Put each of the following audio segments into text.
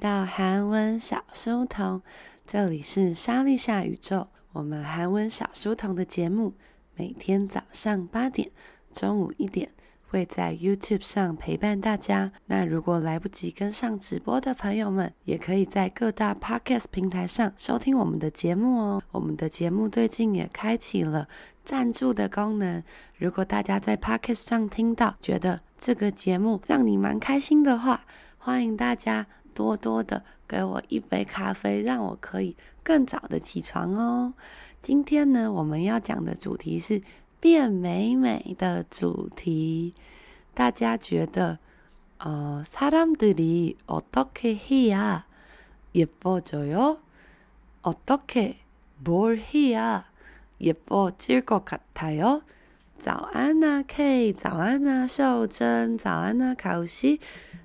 到韩文小书童，这里是莎莉夏宇宙。我们韩文小书童的节目，每天早上八点、中午一点会在 YouTube 上陪伴大家。那如果来不及跟上直播的朋友们，也可以在各大 Podcast 平台上收听我们的节目哦。我们的节目最近也开启了赞助的功能。如果大家在 Podcast 上听到，觉得这个节目让你蛮开心的话，欢迎大家多多的给我一杯咖啡，让我可以更早的起床哦。今天呢，我们要讲的主题是变美美的主题。大家觉得，呃，사람들이어떻게해야예뻐져요어떻게뭘해야예뻐질것같아요早安呐，K，早安呐，秀珍，早安呐，考西，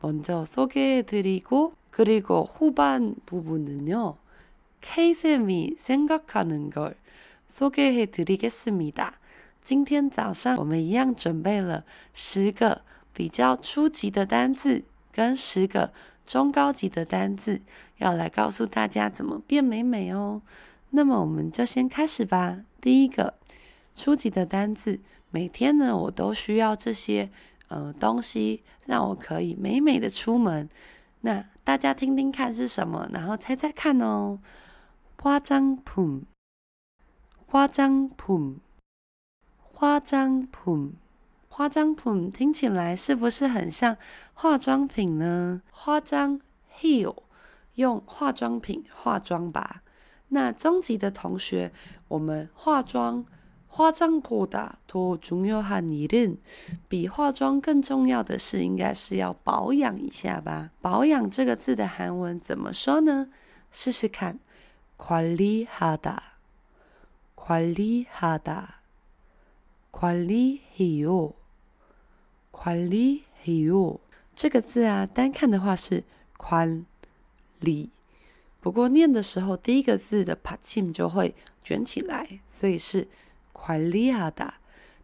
먼저 소개해 드리고 그리고 후반 부분은요. K쌤이 생각하는 걸 소개해 드리겠습니다. 今天早上我们一样准备了十个比较初级的单字跟十个中高级的单字，要来告诉大家怎么变美美哦。那么我们就先开始吧。第一个。初级的单字，每天呢，我都需要这些呃东西， 让我可以美美的出门。那大家听听看是什么，然后猜猜看哦。化妆品，化妆品，化妆品，化妆品，听起来是不是很像化妆品呢？化妆，heal，用化妆品化妆吧。那中级的同学，我们化妆。化妆보다더중요한일은比化妆更重要的是，应该是要保养一下吧。保养这个字的韩文怎么说呢？试试看，관리하다，관리하다，관리해요，관리해요。这个字啊，单看的话是宽里，不过念的时候，第一个字的받침就会卷起来，所以是。 管理하다，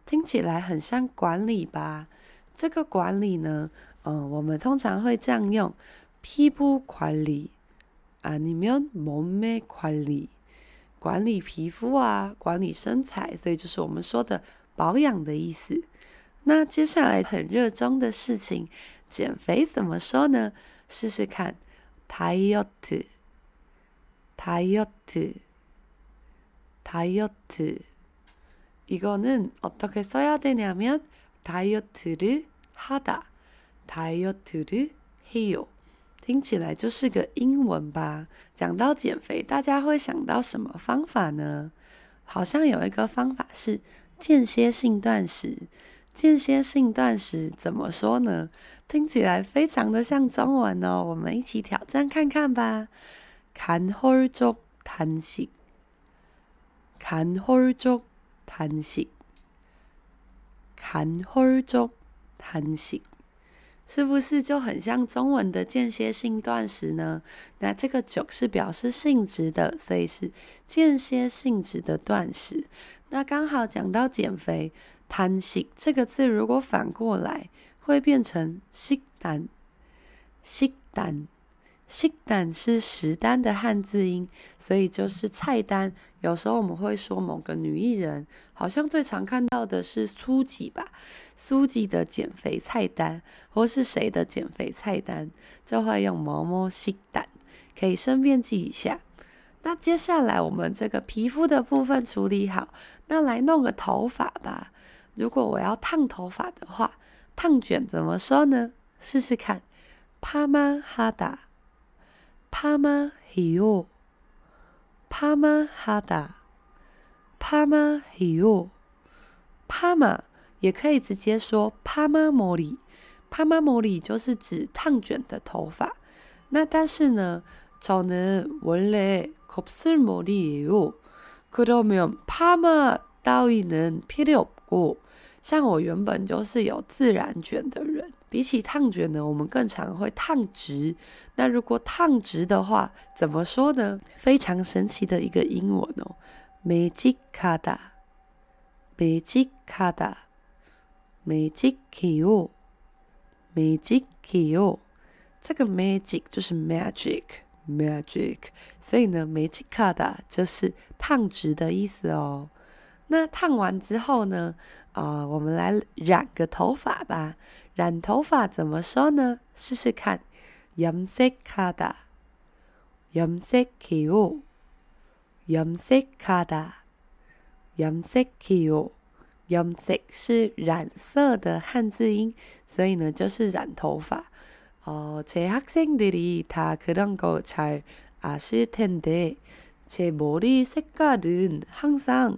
听起来很像管理吧？这个管理呢，嗯、呃，我们通常会这样用：皮肤管理，아니면몸매管理，管理皮肤啊，管理身材，所以就是我们说的保养的意思。那接下来很热衷的事情，减肥怎么说呢？试试看，다 이어트，다이어트，다이어트。 이거는 어떻게 써야 되냐면 다이어트를 하다, 다이어트를 해요. 听起来就是个英文吧？讲到减肥，大家会想到什么方法呢？好像有一个方法是间歇性断食，间歇性断食怎么说呢？听起来非常的像中文哦。我们一起挑战看看吧。 간헐적 단식, 간헐적 단식。 간헐적 단식，是不是就很像中文的间歇性断食呢？那这个“적”是表示性质的，所以是间歇性质的断食。那刚好讲到减肥，“단식”这个字如果反过来会变成“식단”，“식단”，“ 식단是食单的汉字音，所以就是菜单。有时候我们会说某个女艺人，好像最常看到的是苏吉吧，苏吉的减肥菜单，或是谁的减肥菜单，就会用某某식단，可以顺便记一下。那接下来我们这个皮肤的部分处理好，那来弄个头发吧。如果我要烫头发的话，烫卷怎么说呢？试试看，파마하다。 파마해요, 파마하다, 파마해요, 파마 也可以直接说 파마머리, 파마머리 就是指烫卷的头发。那但是呢，저는원래곱슬머리예요그러면파마따위는필요없고 像我原本就是有自然卷的人。比起烫卷呢，我们更常会烫直。那如果烫直的话，怎么说呢？非常神奇的一个英文哦，magic，magic，magic，magic，k y o 这个 magic 就是 magic，magic，所以呢，magic 就是烫直的意思哦。那烫完之后呢，啊、呃，我们来染个头发吧。染头发怎么说呢？试试看，염색하다，염색해요，염색하다，염색해요。염색是染色的汉字音，所以呢就是染头发。哦，제학생들이다그런거잘아실텐데제머리색깔은항상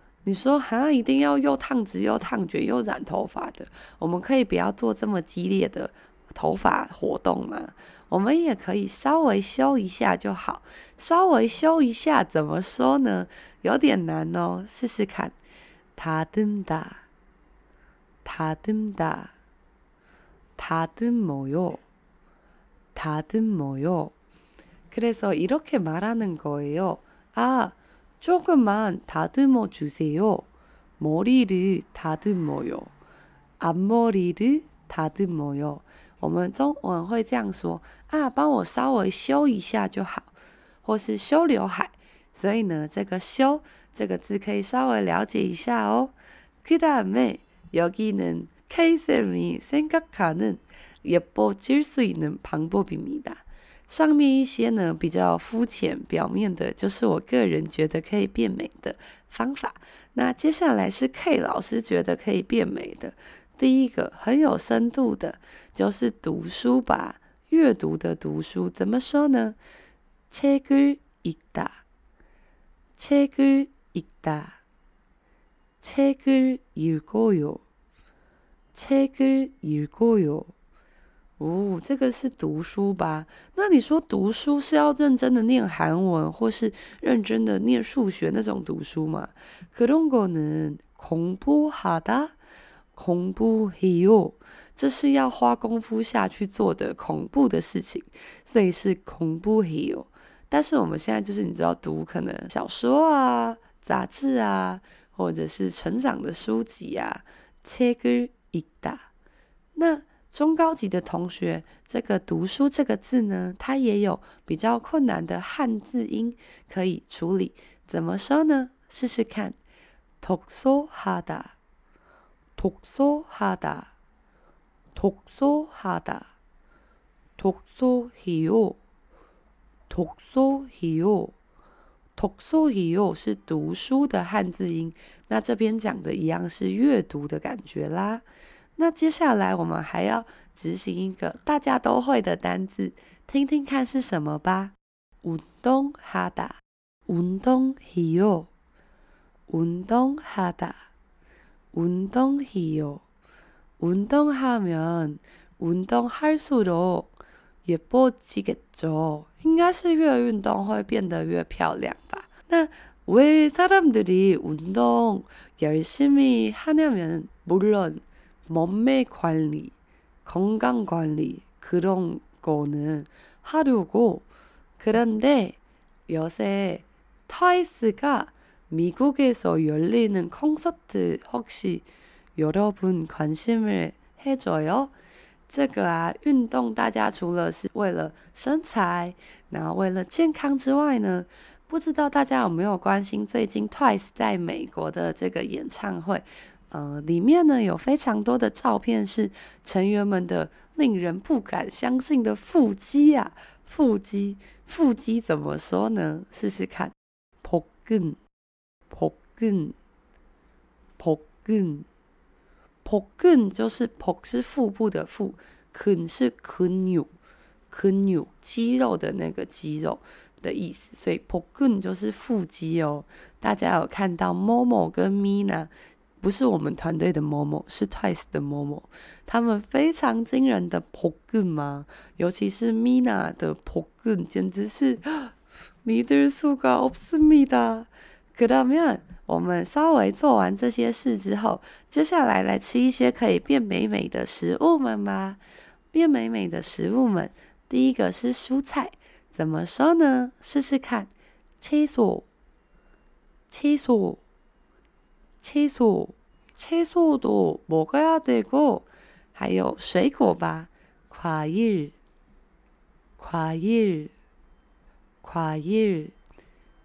你说哈，一定要又烫直又烫卷又染头发的，我们可以不要做这么激烈的头发活动吗？我们也可以稍微修一下就好，稍微修一下怎么说呢？有点难哦，试试看。다듬다，다듬다，다듬어요，다듬어요。그래서이렇게말하는거예요。 啊， 조금만다듬어주세요머리를다듬어요앞머리를다듬어요我们中文会这样说啊，帮我稍微修一下就好，或是修刘海。所以呢，这个“修”这个字可以稍微了解一下哦。그다음에여기는 K 쌤이생각하는예뻐질수있는방법입니다。 上面一些呢比较肤浅、表面的，就是我个人觉得可以变美的方法。那接下来是 K 老师觉得可以变美的。第一个很有深度的，就是读书吧，阅读的读书，怎么说呢？책을읽 다， 책을읽 다， 책을읽어 요， 책을읽어 요。 哦，这个是读书吧？那你说读书是要认真的念韩文，或是认真的念数学那种读书吗？그런거는공부하다。恐怖嘿哟，这是要花功夫下去做的恐怖的事情，所以是恐怖嘿哟。但是我们现在就是你知道读可能小说啊、杂志啊，或者是成长的书籍啊，책을읽다。那 中高级的同学，这个读书这个字呢，它也有比较困难的汉字音可以处理，怎么说呢？试试看，독서하다。 독서하다， 독서하다， 독서해요， 독서해요， 독서해요是读书的汉字音。那这边讲的一样是阅读的感觉啦。 那接下来我们还要执行一个大家都会的单字，听听看是什么吧。运动하다， 运动해요， 运动하다。 运动해요， 运动하면运动할수록예뻐지겠죠。应该是越运动会变得越漂亮吧。 那왜사람들이운동열심히하냐면물론 몸매관리건강관리그런거는하려고그런데요새 트와이스가 미국에서 열리는 콘서트 혹시 여러분 관심을 해줘요? 这个啊，运动大家除了是为了身材，然后为了健康之外呢，不知道大家有没有关心最近 Twice 在美国的这个演唱会？ 呃，里面呢有非常多的照片是成员们的令人不敢相信的腹肌啊，腹肌，腹肌怎么说呢？试试看，복근 복근 복근 복근就是복是腹部的腹，근是근육，근육肌肉的那个肌肉的意思，所以복근就是腹肌哦。大家有看到 Momo 跟 Mina， 不是我们团队的 Momo，是 Twice 的 Momo，他们非常惊人的복근吗？尤其是 Mina 的복근，简直是믿을수가없습니다。그러면我们稍微做完这些事之后，接下来来吃一些可以变美美的食物们吧。变美美的食物们，第一个是蔬菜，怎么说呢？试试看，채 소， 채 소， 채 소， 채소도먹어야되고， 还有水果吧，과일， 과일， 과일，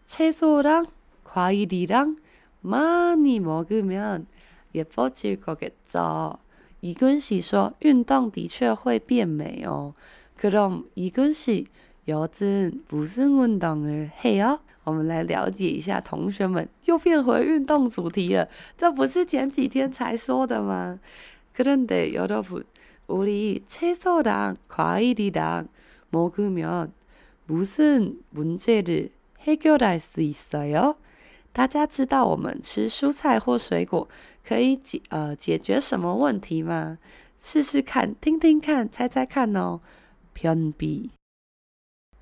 채소랑 과일이랑 많이먹으면예뻐질거겠죠。 이근씨说运动的确会变美哦。그럼이근씨 요즘무슨운동을해요？我们来了解一下同学们又变回运动主题了。这不是前几天才说的吗？그런데여러분우리채소랑과일이랑먹으면무슨문제를해결할수있어요？大家知道我们吃蔬菜或水果可以解呃解决什么问题吗？试试看，听听看，猜猜看哦。변 비，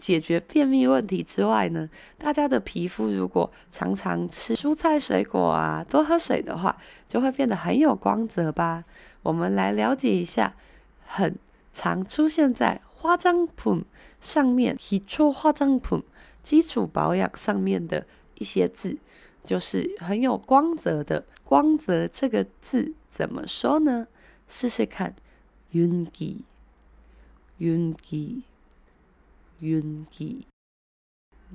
解决便秘问题之外呢，大家的皮肤如果常常吃蔬菜水果啊，多喝水的话，就会变得很有光泽吧。我们来了解一下，很常出现在化妆品上面，基础化妆品基础保养上面的一些字。就是很有光泽的光泽这个字怎么说呢？试试看，윤 기， 윤 기， 윤 기，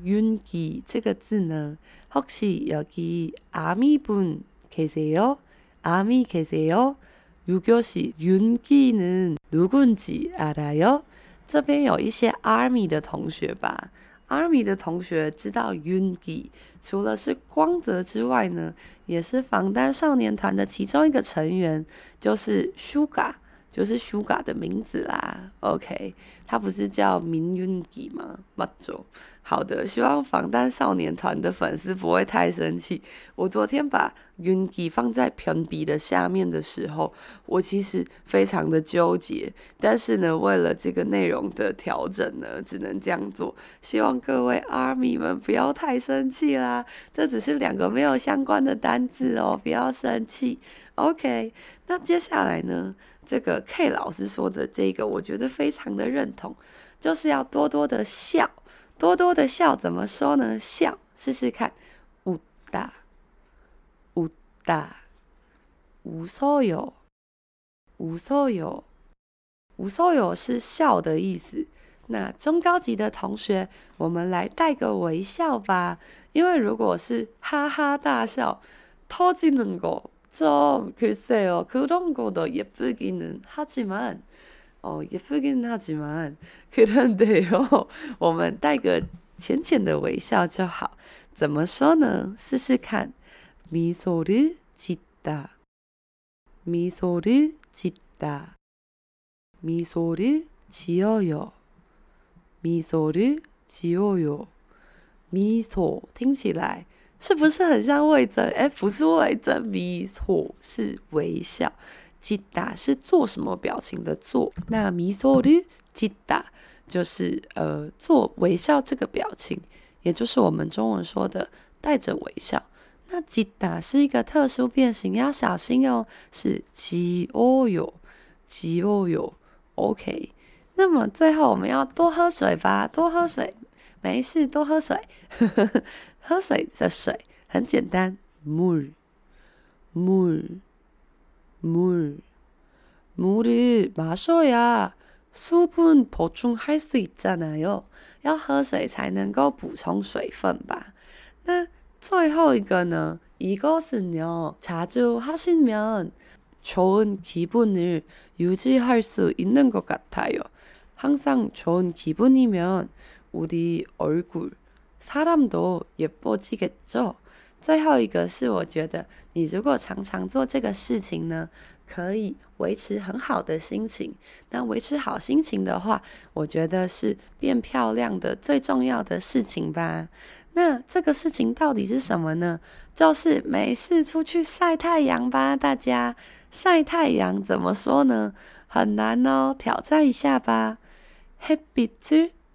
윤기这个字呢，혹시여기아미분계세요아미계세요6교시윤기는누군지알아요这边有一些 Army 的同学吧。Army 的同学知道 Yoongi 除了是光泽之外呢，也是防弹少年团的其中一个成员，就是 Suga， 就是 Sugar 的名字啦，OK，他不是叫 Min y u n g i 吗？没错，好的，希望防弹少年团的粉丝不会太生气。我昨天把 y u n g i 放在平 B 的下面的时候，我其实非常的纠结，但是呢，为了这个内容的调整呢，只能这样做。希望各位 ARMY 们不要太生气啦，这只是两个没有相关的单字哦，不要生气。OK，那接下来呢？这个 K 老师说的这个，我觉得非常的认同，就是要多多的笑。多多的笑怎么说呢？笑，试试看，웃다웃다웃어요웃어요웃어요是笑的意思。那中高级的同学，我们来带个微笑吧。因为如果是哈哈大笑，터지는거 좀글쎄요그런거도예쁘기는하지만哦，예쁘기는하지만그런데요，我们带个浅浅的微笑就好。怎么说呢？试试看， 미소를 짓다. 미소를 짓다. 미소를 지어요. 미소를 지어요. 미소听起来 是不是很像魏增？哎，不是魏增，迷错，是微笑。吉达是做什么表情的？做那米索的吉达就是呃做微笑这个表情，也就是我们中文说的带着微笑。那吉达是一个特殊变形，要小心哦。是吉哦哟，吉哦哟，OK。那么最后我们要多喝水吧，多喝水。 没事，多喝水。喝水的水很简单，물， 물， 물， 물을마셔야수분보충할수있잖아요。 要喝水才能够补充水分吧。那最后一个呢？이것은요자주하시면좋은기분을유지할수있는것같아요항상좋은기분이면 우리얼굴사람도예뻐지겠죠最后一个是，我觉得你如果常常做这个事情呢，可以维持很好的心情。那维持好心情的话，我觉得是变漂亮的最重要的事情吧。那这个事情到底是什么呢？就是没事出去晒太阳吧，大家晒太阳怎么说呢？很难哦，挑战一下吧。햇빛을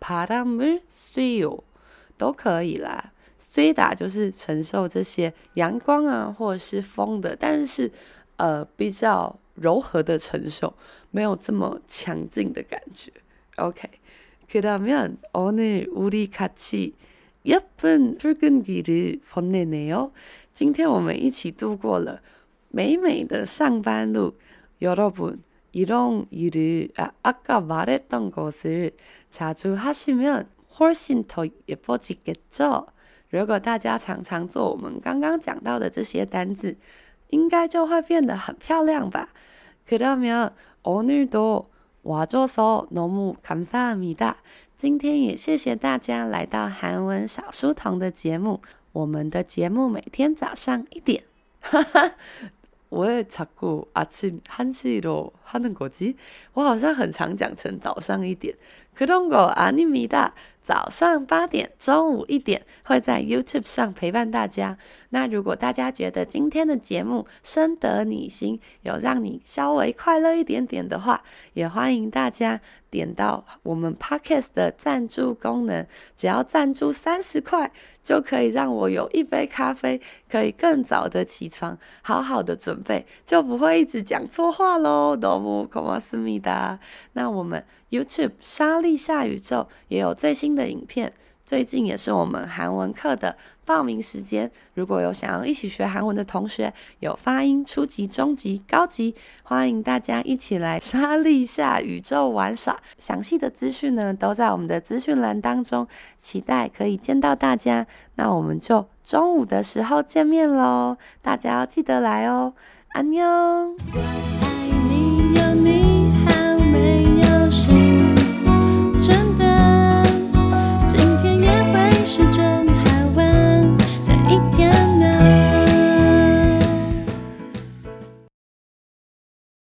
바람을쐬요都可以啦。睡다就是承受这些阳光啊，或者是风的，但是呃比较柔和的承受，没有这么强劲的感觉。OK，그러면오늘우리같이 예쁜출근길을보내네요。今天我们一起度过了美美的上班路。여러분 이런일을아아까말했던것을자주하시면훨씬더예뻐지겠죠。如果大家常常做我们刚刚讲到的这些单字，应该就会变得很漂亮吧。그러면오늘도와줘서너무감사합니다。今天也谢谢大家来到韩文小书童的节目。我们的节目每天早上一点。哈哈，我也查过阿七한시로 하는거지。我好像很常讲成早上一点。그런거아닙니다。早上八点，中午一点会在 YouTube 上陪伴大家。那如果大家觉得今天的节目深得你心，有让你稍微快乐一点点的话，也欢迎大家点到我们 Podcast 的赞助功能，只要赞助三十块，就可以让我有一杯咖啡，可以更早的起床，好好的准备，就不会一直讲错话喽。 너무고맙습니다。那我们 YouTube 莎莉夏宇宙也有最新的影片，最近也是我们韩文课的报名时间。如果有想要一起学韩文的同学，有发音初级、中级、高级，欢迎大家一起来莎莉夏宇宙玩耍。详细的资讯呢，都在我们的资讯栏当中，期待可以见到大家。那我们就中午的时候见面喽，大家要记得来哦，安妞。